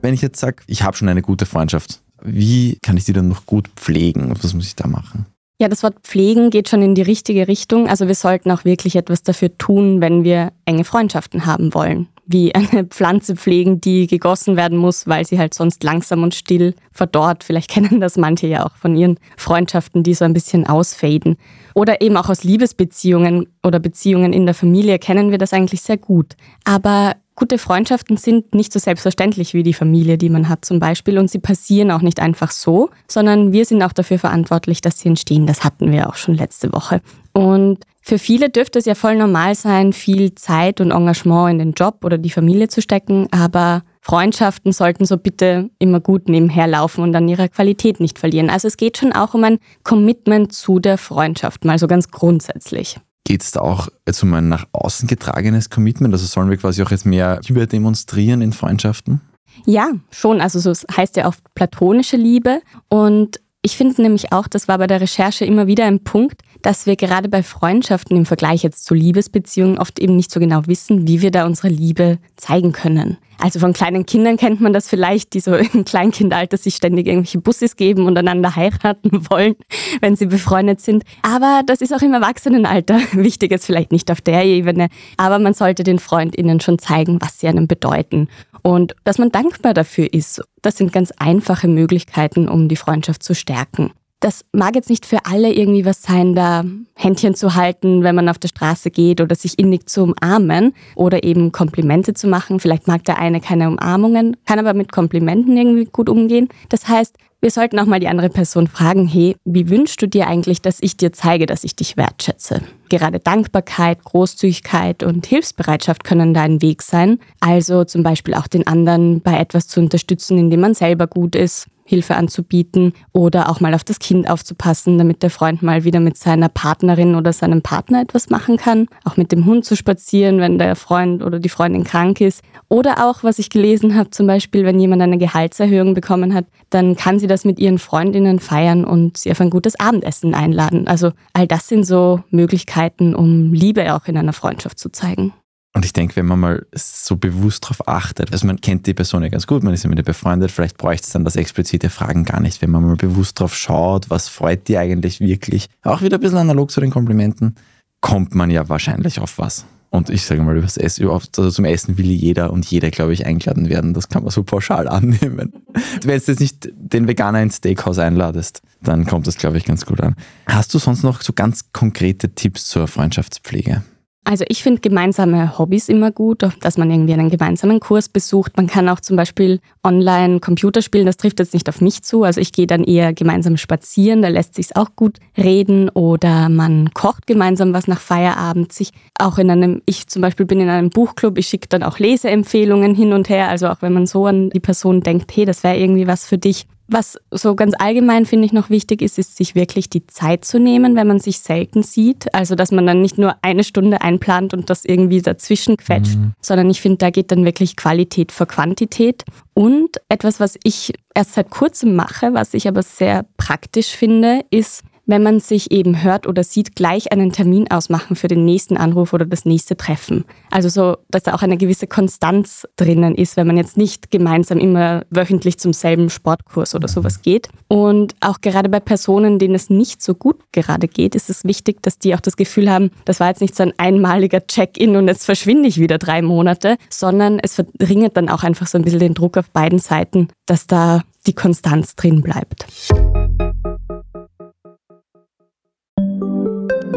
Wenn ich jetzt sage, ich habe schon eine gute Freundschaft, wie kann ich die dann noch gut pflegen? Was muss ich da machen? Ja, das Wort pflegen geht schon in die richtige Richtung. Also wir sollten auch wirklich etwas dafür tun, wenn wir enge Freundschaften haben wollen. Wie eine Pflanze pflegen, die gegossen werden muss, weil sie halt sonst langsam und still verdorrt. Vielleicht kennen das manche ja auch von ihren Freundschaften, die so ein bisschen ausfaden. Oder eben auch aus Liebesbeziehungen oder Beziehungen in der Familie kennen wir das eigentlich sehr gut. Aber Gute Freundschaften sind nicht so selbstverständlich wie die Familie, die man hat zum Beispiel. Und sie passieren auch nicht einfach so, sondern wir sind auch dafür verantwortlich, dass sie entstehen. Das hatten wir auch schon letzte Woche. Und für viele dürfte es ja voll normal sein, viel Zeit und Engagement in den Job oder die Familie zu stecken. Aber Freundschaften sollten so bitte immer gut nebenher laufen und an ihrer Qualität nicht verlieren. Also es geht schon auch um ein Commitment zu der Freundschaft, mal so ganz grundsätzlich. Geht es da auch jetzt um ein nach außen getragenes Commitment? Also sollen wir quasi auch jetzt mehr Liebe demonstrieren in Freundschaften? Ja, schon. Also so heißt ja auch platonische Liebe. Und ich finde nämlich auch, das war bei der Recherche immer wieder ein Punkt, dass wir gerade bei Freundschaften im Vergleich jetzt zu Liebesbeziehungen oft eben nicht so genau wissen, wie wir da unsere Liebe zeigen können. Also von kleinen Kindern kennt man das vielleicht, die so im Kleinkindalter sich ständig irgendwelche Busses geben und einander heiraten wollen, wenn sie befreundet sind. Aber das ist auch im Erwachsenenalter wichtig, ist vielleicht nicht auf der Ebene, aber man sollte den FreundInnen schon zeigen, was sie einem bedeuten und dass man dankbar dafür ist. Das sind ganz einfache Möglichkeiten, um die Freundschaft zu stärken. Das mag jetzt nicht für alle irgendwie was sein, da Händchen zu halten, wenn man auf der Straße geht oder sich innig zu umarmen oder eben Komplimente zu machen. Vielleicht mag der eine keine Umarmungen, kann aber mit Komplimenten irgendwie gut umgehen. Das heißt, wir sollten auch mal die andere Person fragen, hey, wie wünschst du dir eigentlich, dass ich dir zeige, dass ich dich wertschätze? Gerade Dankbarkeit, Großzügigkeit und Hilfsbereitschaft können da ein Weg sein. Also zum Beispiel auch den anderen bei etwas zu unterstützen, indem man selber gut ist, Hilfe anzubieten oder auch mal auf das Kind aufzupassen, damit der Freund mal wieder mit seiner Partnerin oder seinem Partner etwas machen kann. Auch mit dem Hund zu spazieren, wenn der Freund oder die Freundin krank ist. Oder auch, was ich gelesen habe, zum Beispiel, wenn jemand eine Gehaltserhöhung bekommen hat, dann kann sie das mit ihren Freundinnen feiern und sie auf ein gutes Abendessen einladen. Also all das sind so Möglichkeiten, um Liebe auch in einer Freundschaft zu zeigen. Und ich denke, wenn man mal so bewusst darauf achtet, also man kennt die Person ja ganz gut, man ist ja mit ihr befreundet, vielleicht bräuchte es dann das explizite Fragen gar nicht, wenn man mal bewusst darauf schaut, was freut die eigentlich wirklich. Auch wieder ein bisschen analog zu den Komplimenten, kommt man ja wahrscheinlich auf was. Und ich sage mal, Essen, also zum Essen will jeder und jeder, glaube ich, eingeladen werden. Das kann man so pauschal annehmen. Wenn du jetzt nicht den Veganer ins Steakhouse einladest, dann kommt das, glaube ich, ganz gut an. Hast du sonst noch so ganz konkrete Tipps zur Freundschaftspflege? Also ich finde gemeinsame Hobbys immer gut, dass man irgendwie einen gemeinsamen Kurs besucht. Man kann auch zum Beispiel online Computer spielen, das trifft jetzt nicht auf mich zu. Also ich gehe dann eher gemeinsam spazieren, da lässt sich auch gut reden. Oder man kocht gemeinsam was nach Feierabend. Sich auch in einem, ich zum Beispiel bin in einem Buchclub, ich schicke dann auch Leseempfehlungen hin und her. Also auch wenn man so an die Person denkt, hey, das wäre irgendwie was für dich, was so ganz allgemein finde ich noch wichtig ist, ist sich wirklich die Zeit zu nehmen, wenn man sich selten sieht. Also dass man dann nicht nur eine Stunde einplant und das irgendwie dazwischen quetscht, mhm. sondern ich finde, da geht dann wirklich Qualität vor Quantität. Und etwas, was ich erst seit kurzem mache, was ich aber sehr praktisch finde, ist, wenn man sich eben hört oder sieht, gleich einen Termin ausmachen für den nächsten Anruf oder das nächste Treffen. Also so, dass da auch eine gewisse Konstanz drinnen ist, wenn man jetzt nicht gemeinsam immer wöchentlich zum selben Sportkurs oder sowas geht. Und auch gerade bei Personen, denen es nicht so gut gerade geht, ist es wichtig, dass die auch das Gefühl haben, das war jetzt nicht so ein einmaliger Check-in und jetzt verschwinde ich wieder drei Monate, sondern es verringert dann auch einfach so ein bisschen den Druck auf beiden Seiten, dass da die Konstanz drin bleibt.